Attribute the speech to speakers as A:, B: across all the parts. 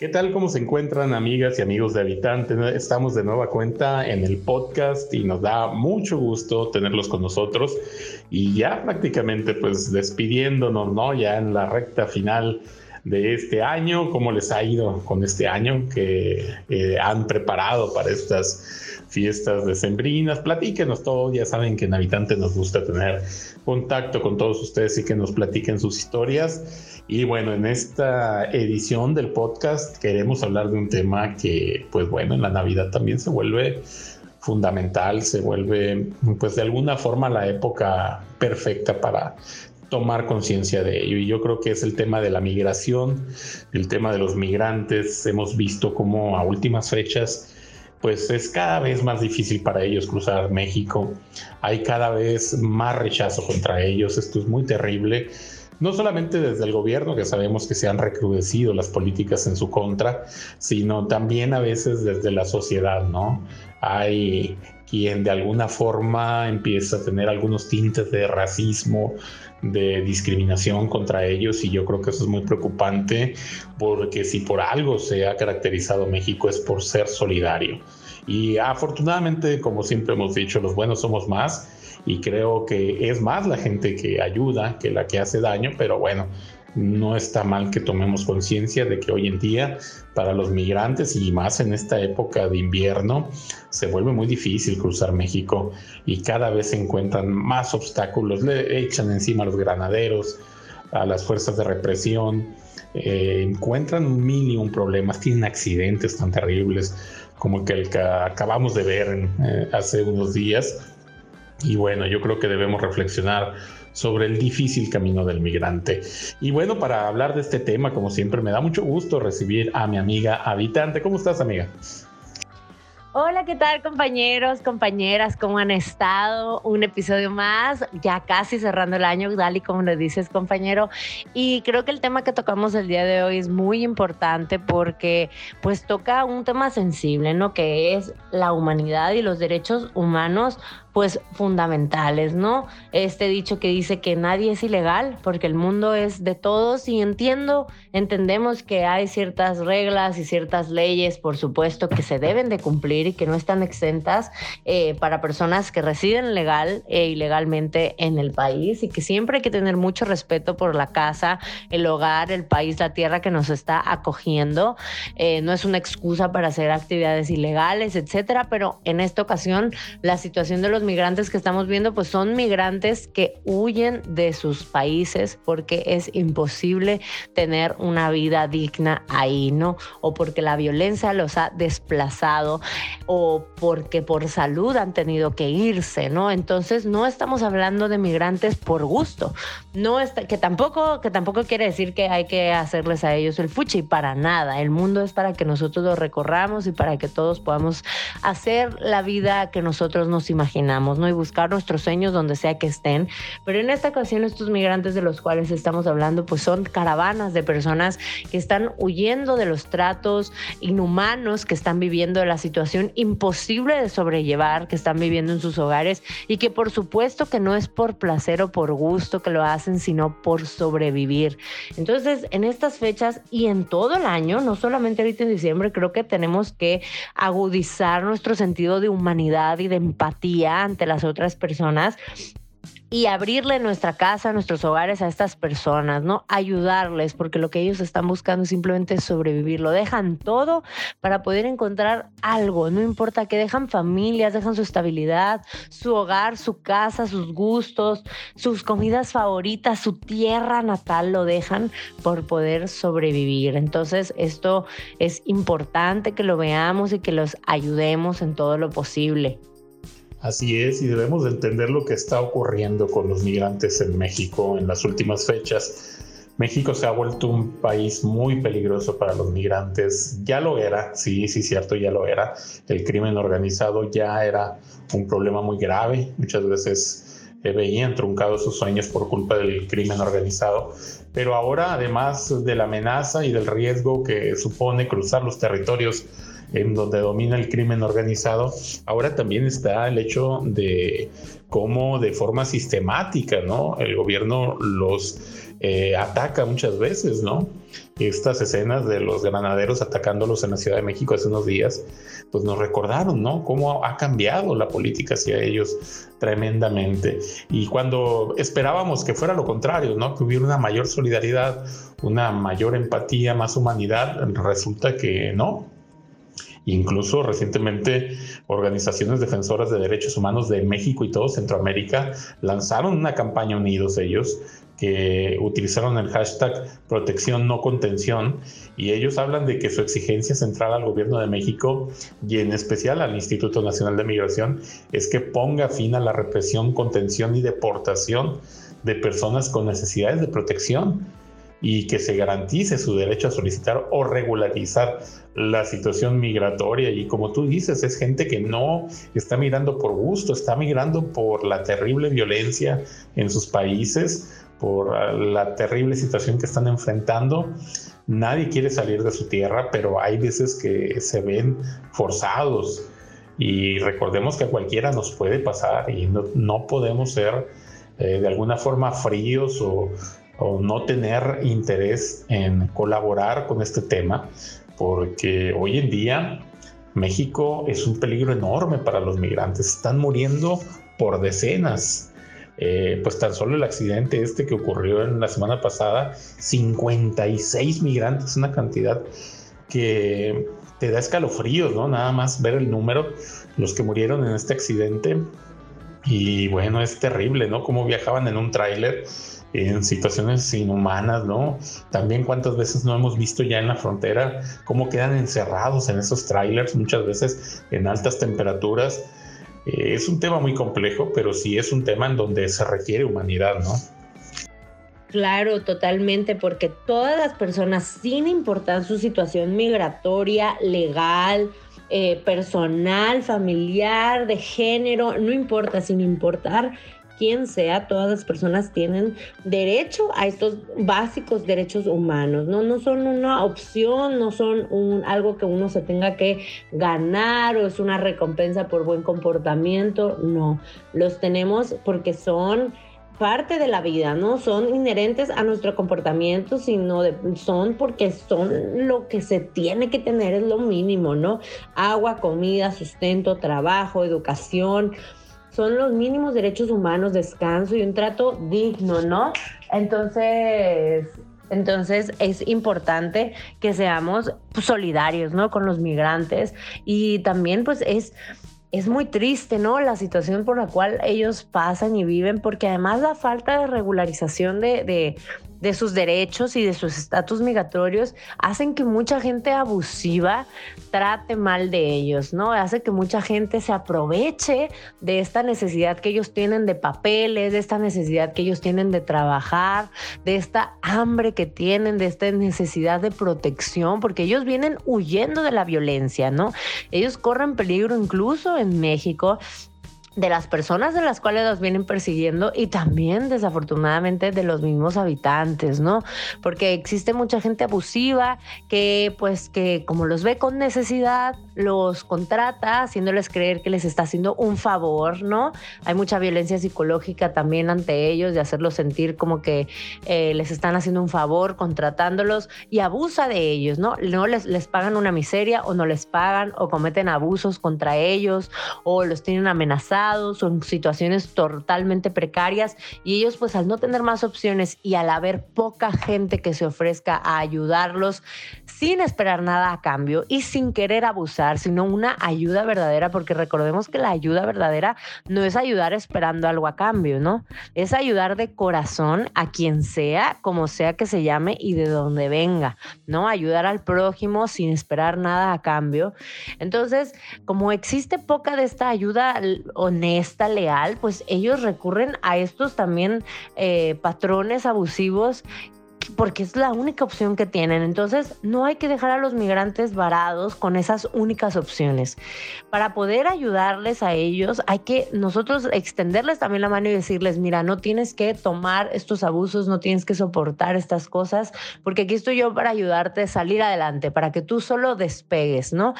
A: ¿Qué tal? ¿Cómo se encuentran amigas y amigos de Habitante? Estamos de nueva cuenta en el podcast y nos da mucho gusto tenerlos con nosotros y ya prácticamente pues despidiéndonos, ¿no? Ya en la recta final de este año, cómo les ha ido con este año que eh, han preparado para estas fiestas decembrinas. Platíquenos todo, ya saben que en Habitante nos gusta tener contacto con todos ustedes y que nos platiquen sus historias. Y bueno, en esta edición del podcast queremos hablar de un tema que, pues bueno, en la Navidad también se vuelve fundamental, se vuelve, pues de alguna forma, la época perfecta para tomar conciencia de ello. Y yo creo que es el tema de la migración, el tema de los migrantes. Hemos visto cómo a últimas fechas pues es cada vez más difícil para ellos cruzar México. Hay cada vez más rechazo contra ellos. Esto es muy terrible. No solamente desde el gobierno, que sabemos que se han recrudecido las políticas en su contra, sino también a veces desde la sociedad, ¿no? Hay quien de alguna forma empieza a tener algunos tintes de racismo, de discriminación contra ellos y yo creo que eso es muy preocupante porque si por algo se ha caracterizado México es por ser solidario. Y afortunadamente, como siempre hemos dicho, los buenos somos más y creo que es más la gente que ayuda que la que hace daño, pero bueno, no está mal que tomemos conciencia de que hoy en día para los migrantes y más en esta época de invierno se vuelve muy difícil cruzar México y cada vez se encuentran más obstáculos, le echan encima a los granaderos, a las fuerzas de represión, eh, encuentran un mil y un problemas, tienen accidentes tan terribles como el que acabamos de ver eh, hace unos días. Y bueno, yo creo que debemos reflexionar sobre el difícil camino del migrante. Y bueno, para hablar de este tema, como siempre, me da mucho gusto recibir a mi amiga habitante. ¿Cómo estás, amiga?
B: Hola, ¿qué tal compañeros, compañeras? ¿Cómo han estado? Un episodio más, ya casi cerrando el año, Dali, como le dices, compañero. Y creo que el tema que tocamos el día de hoy es muy importante porque pues toca un tema sensible, ¿no? Que es la humanidad y los derechos humanos pues fundamentales, ¿no? Este dicho que dice que nadie es ilegal porque el mundo es de todos y entiendo, entendemos que hay ciertas reglas y ciertas leyes, por supuesto, que se deben de cumplir y que no están exentas eh, para personas que residen legal e ilegalmente en el país y que siempre hay que tener mucho respeto por la casa, el hogar, el país, la tierra que nos está acogiendo. Eh, no es una excusa para hacer actividades ilegales, etcétera, pero en esta ocasión la situación de los migrantes que estamos viendo, pues son migrantes que huyen de sus países porque es imposible tener una vida digna ahí, ¿no? O porque la violencia los ha desplazado o porque por salud han tenido que irse, ¿no? Entonces no estamos hablando de migrantes por gusto, no está, que tampoco que tampoco quiere decir que hay que hacerles a ellos el fuchi para nada. El mundo es para que nosotros lo recorramos y para que todos podamos hacer la vida que nosotros nos imaginamos ¿no? Y buscar nuestros sueños donde sea que estén. Pero en esta ocasión estos migrantes de los cuales estamos hablando, pues son caravanas de personas que están huyendo de los tratos inhumanos que están viviendo, de la situación imposible de sobrellevar que están viviendo en sus hogares y que por supuesto que no es por placer o por gusto que lo hacen, sino por sobrevivir. Entonces, en estas fechas y en todo el año, no solamente ahorita en diciembre, creo que tenemos que agudizar nuestro sentido de humanidad y de empatía ante las otras personas y abrirle nuestra casa, nuestros hogares a estas personas, ¿no? Ayudarles, porque lo que ellos están buscando es simplemente sobrevivir. Lo dejan todo para poder encontrar algo, no importa que dejan familias, dejan su estabilidad, su hogar, su casa, sus gustos, sus comidas favoritas, su tierra natal, lo dejan por poder sobrevivir. Entonces, esto es importante que lo veamos y que los ayudemos en todo lo posible.
A: Así es, y debemos de entender lo que está ocurriendo con los migrantes en México en las últimas fechas. México se ha vuelto un país muy peligroso para los migrantes. Ya lo era, sí, sí, cierto, ya lo era. El crimen organizado ya era un problema muy grave. Muchas veces eh, veían truncados sus sueños por culpa del crimen organizado. Pero ahora, además de la amenaza y del riesgo que supone cruzar los territorios en donde domina el crimen organizado, ahora también está el hecho de cómo de forma sistemática, ¿no? El gobierno los eh, ataca muchas veces, ¿no? Estas escenas de los granaderos atacándolos en la Ciudad de México hace unos días, pues nos recordaron, ¿no? Cómo ha cambiado la política hacia ellos tremendamente. Y cuando esperábamos que fuera lo contrario, ¿no? Que hubiera una mayor solidaridad, una mayor empatía, más humanidad, resulta que no, Incluso recientemente organizaciones defensoras de derechos humanos de México y todo Centroamérica lanzaron una campaña unidos ellos que utilizaron el hashtag protección no contención y ellos hablan de que su exigencia central al gobierno de México y en especial al Instituto Nacional de Migración es que ponga fin a la represión, contención y deportación de personas con necesidades de protección y que se garantice su derecho a solicitar o regularizar la situación migratoria. Y como tú dices, es gente que no está mirando por gusto, está migrando por la terrible violencia en sus países, por la terrible situación que están enfrentando. Nadie quiere salir de su tierra, pero hay veces que se ven forzados. Y recordemos que a cualquiera nos puede pasar y no, podemos ser eh, de alguna forma fríos o, o no tener interés en colaborar con este tema, porque hoy en día México es un peligro enorme para los migrantes. Están muriendo por decenas. Eh, pues tan solo el accidente este que ocurrió en la semana pasada, 56 migrantes, una cantidad que te da escalofríos, ¿no? Nada más ver el número, los que murieron en este accidente. Y bueno, es terrible, ¿no? Cómo viajaban en un tráiler en situaciones inhumanas, ¿no? También cuántas veces no hemos visto ya en la frontera cómo quedan encerrados en esos trailers, muchas veces en altas temperaturas. Eh, es un tema muy complejo, pero sí es un tema en donde se requiere humanidad, ¿no?
B: Claro, totalmente, porque todas las personas, sin importar su situación migratoria, legal, eh, personal, familiar, de género, no importa, sin importar quien sea, todas las personas tienen derecho a estos básicos derechos humanos, ¿no? No son una opción, no son un, algo que uno se tenga que ganar o es una recompensa por buen comportamiento, no, los tenemos porque son parte de la vida, no son inherentes a nuestro comportamiento, sino son porque son lo que se tiene que tener, es lo mínimo, ¿no? Agua, comida, sustento, trabajo, educación, son los mínimos derechos humanos, descanso y un trato digno, ¿no? Entonces, entonces es importante que seamos solidarios, ¿no? Con los migrantes y también pues es es muy triste, ¿no? La situación por la cual ellos pasan y viven, porque además la falta de regularización de, de sus derechos y de sus estatus migratorios hacen que mucha gente abusiva trate mal de ellos, ¿no? Hace que mucha gente se aproveche de esta necesidad que ellos tienen de papeles, de esta necesidad que ellos tienen de trabajar, de esta hambre que tienen, de esta necesidad de protección, porque ellos vienen huyendo de la violencia, ¿no? Ellos corren peligro incluso en México de las personas de las cuales los vienen persiguiendo y también desafortunadamente de los mismos habitantes, ¿no? Porque existe mucha gente abusiva que pues que como los ve con necesidad, los contrata haciéndoles creer que les está haciendo un favor, ¿no? Hay mucha violencia psicológica también ante ellos de hacerlos sentir como que eh, les están haciendo un favor contratándolos y abusa de ellos, ¿no? No les, les pagan una miseria o no les pagan o cometen abusos contra ellos o los tienen amenazados son situaciones totalmente precarias y ellos pues al no tener más opciones y al haber poca gente que se ofrezca a ayudarlos sin esperar nada a cambio y sin querer abusar, sino una ayuda verdadera, porque recordemos que la ayuda verdadera no es ayudar esperando algo a cambio, ¿no? Es ayudar de corazón a quien sea, como sea que se llame y de donde venga, ¿no? Ayudar al prójimo sin esperar nada a cambio. Entonces, como existe poca de esta ayuda honesta, leal, pues ellos recurren a estos también eh, patrones abusivos porque es la única opción que tienen. Entonces, no hay que dejar a los migrantes varados con esas únicas opciones. Para poder ayudarles a ellos, hay que nosotros extenderles también la mano y decirles, mira, no tienes que tomar estos abusos, no tienes que soportar estas cosas, porque aquí estoy yo para ayudarte a salir adelante, para que tú solo despegues, ¿no?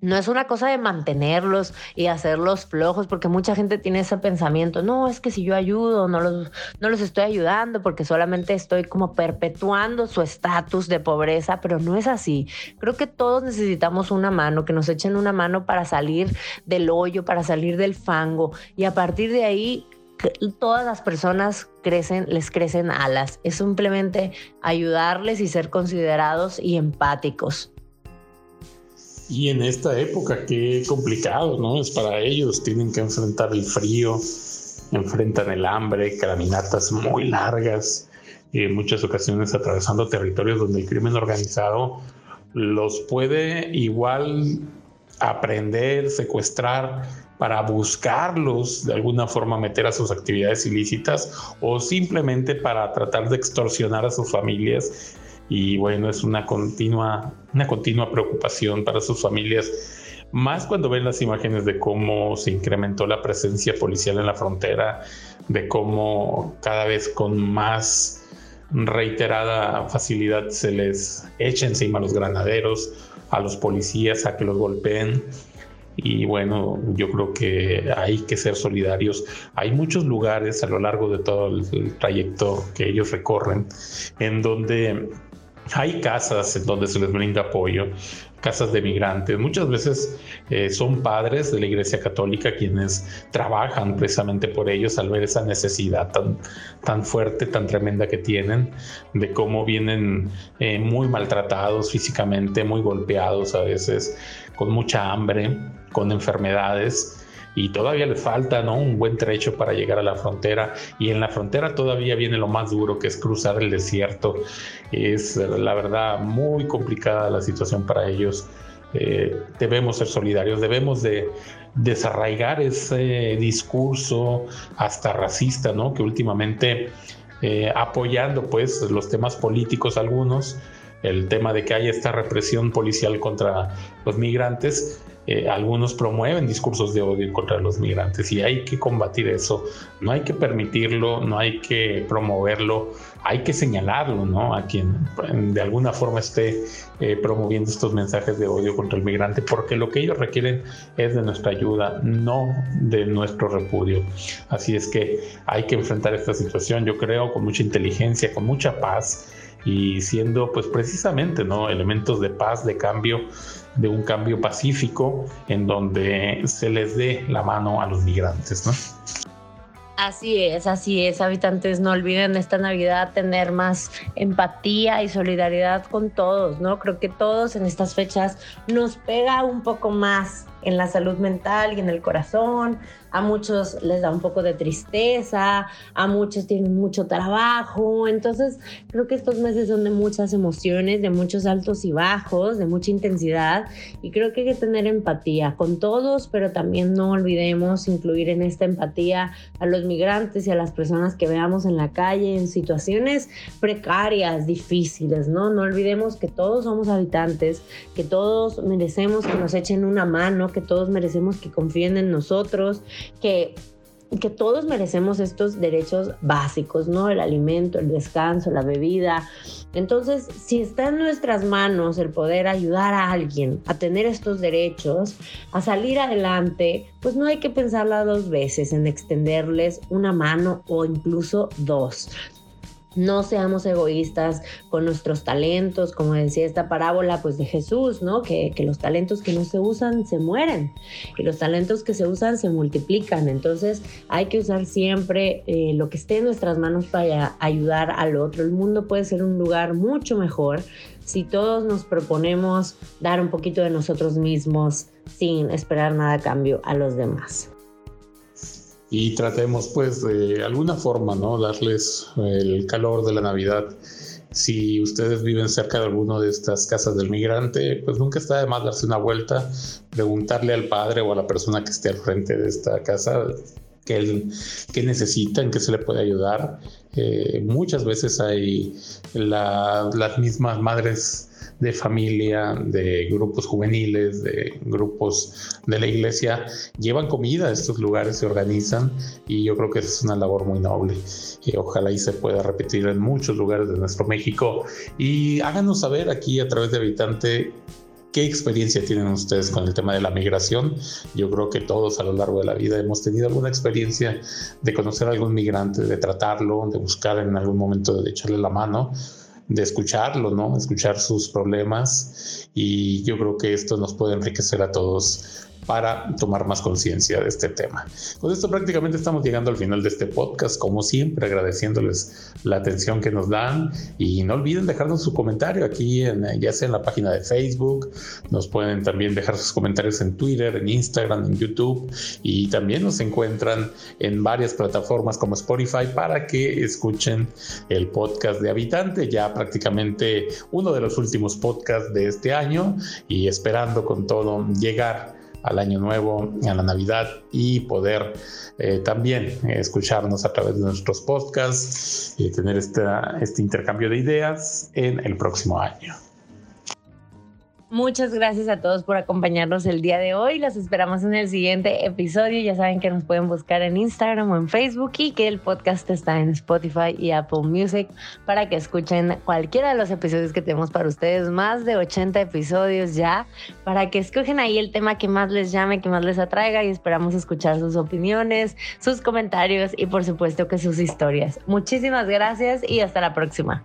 B: No es una cosa de mantenerlos y hacerlos flojos, porque mucha gente tiene ese pensamiento, no, es que si yo ayudo, no los, no los estoy ayudando porque solamente estoy como perpetuando su estatus de pobreza, pero no es así. Creo que todos necesitamos una mano, que nos echen una mano para salir del hoyo, para salir del fango y a partir de ahí todas las personas crecen, les crecen alas. Es simplemente ayudarles y ser considerados y empáticos.
A: Y en esta época, qué complicado, ¿no? Es para ellos, tienen que enfrentar el frío, enfrentan el hambre, caminatas muy largas, en muchas ocasiones atravesando territorios donde el crimen organizado los puede igual aprender, secuestrar, para buscarlos de alguna forma meter a sus actividades ilícitas o simplemente para tratar de extorsionar a sus familias y bueno, es una continua, una continua preocupación para sus familias, más cuando ven las imágenes de cómo se incrementó la presencia policial en la frontera, de cómo cada vez con más reiterada facilidad se les echa encima a los granaderos, a los policías, a que los golpeen. Y bueno, yo creo que hay que ser solidarios. Hay muchos lugares a lo largo de todo el, trayecto que ellos recorren en donde hay casas en donde se les brinda apoyo, casas de migrantes. Muchas veces eh, son padres de la Iglesia Católica quienes trabajan precisamente por ellos al ver esa necesidad tan, tan fuerte, tan tremenda que tienen, de cómo vienen eh, muy maltratados físicamente, muy golpeados a veces, con mucha hambre, con enfermedades y todavía le falta ¿no? un buen trecho para llegar a la frontera y en la frontera todavía viene lo más duro que es cruzar el desierto. Es la verdad muy complicada la situación para ellos. Eh, debemos ser solidarios, debemos de desarraigar ese discurso hasta racista, ¿no? Que últimamente eh, apoyando pues los temas políticos algunos, el tema de que hay esta represión policial contra los migrantes, eh, algunos promueven discursos de odio contra los migrantes y hay que combatir eso. No hay que permitirlo, no hay que promoverlo, hay que señalarlo, ¿no? A quien de alguna forma esté eh, promoviendo estos mensajes de odio contra el migrante, porque lo que ellos requieren es de nuestra ayuda, no de nuestro repudio. Así es que hay que enfrentar esta situación, yo creo, con mucha inteligencia, con mucha paz y siendo pues precisamente no elementos de paz, de cambio, de un cambio pacífico en donde se les dé la mano a los migrantes, ¿no?
B: Así es, así es, habitantes, no olviden esta Navidad tener más empatía y solidaridad con todos, ¿no? Creo que todos en estas fechas nos pega un poco más en la salud mental y en el corazón, a muchos les da un poco de tristeza, a muchos tienen mucho trabajo, entonces creo que estos meses son de muchas emociones, de muchos altos y bajos, de mucha intensidad. Y creo que hay que tener empatía con todos, pero también no olvidemos incluir en esta empatía a los migrantes y a las personas que veamos en la calle en situaciones precarias, difíciles, ¿no? No olvidemos que todos somos habitantes, que todos merecemos que nos echen una mano, que todos merecemos que confíen en nosotros, que que todos merecemos estos derechos básicos, ¿no? El alimento, el descanso, la bebida. Entonces, si está en nuestras manos el poder ayudar a alguien a tener estos derechos, a salir adelante, pues no hay que pensarla dos veces en extenderles una mano o incluso dos. No seamos egoístas con nuestros talentos, como decía esta parábola pues de Jesús, ¿no? Que, los talentos que no se usan se mueren y los talentos que se usan se multiplican. Entonces hay que usar siempre eh, lo que esté en nuestras manos para ayudar al otro. El mundo puede ser un lugar mucho mejor si todos nos proponemos dar un poquito de nosotros mismos sin esperar nada a cambio a los demás
A: y tratemos pues de alguna forma, ¿no? Darles el calor de la Navidad. Si ustedes viven cerca de alguna de estas casas del migrante, pues nunca está de más darse una vuelta, preguntarle al padre o a la persona que esté al frente de esta casa qué, qué necesitan, qué se le puede ayudar. Eh, muchas veces hay las mismas madres de familia, de grupos juveniles, de grupos de la iglesia, llevan comida a estos lugares, se organizan y yo creo que es una labor muy noble. Y ojalá y se pueda repetir en muchos lugares de nuestro México. Y háganos saber aquí a través de Habitante ¿Qué experiencia tienen ustedes con el tema de la migración? Yo creo que todos a lo largo de la vida hemos tenido alguna experiencia de conocer a algún migrante, de tratarlo, de buscar en algún momento de echarle la mano de escucharlo, ¿no? Escuchar sus problemas y yo creo que esto nos puede enriquecer a todos para tomar más conciencia de este tema. Con esto prácticamente estamos llegando al final de este podcast, como siempre agradeciéndoles la atención que nos dan. Y no olviden dejarnos su comentario aquí, en, ya sea en la página de Facebook, nos pueden también dejar sus comentarios en Twitter, en Instagram, en YouTube. Y también nos encuentran en varias plataformas como Spotify para que escuchen el podcast de Habitante, ya prácticamente uno de los últimos podcasts de este año. Y esperando con todo llegar al año nuevo, a la Navidad y poder eh, también escucharnos a través de nuestros podcasts y tener este intercambio de ideas en el próximo año.
B: Muchas gracias a todos por acompañarnos el día de hoy. Los esperamos en el siguiente episodio. Ya saben que nos pueden buscar en Instagram o en Facebook y que el podcast está en Spotify y Apple Music para que escuchen cualquiera de los episodios que tenemos para ustedes. Más de 80 episodios ya para que escogen ahí el tema que más les llame, que más les atraiga y esperamos escuchar sus opiniones, sus comentarios y por supuesto que sus historias. Muchísimas gracias y hasta la próxima.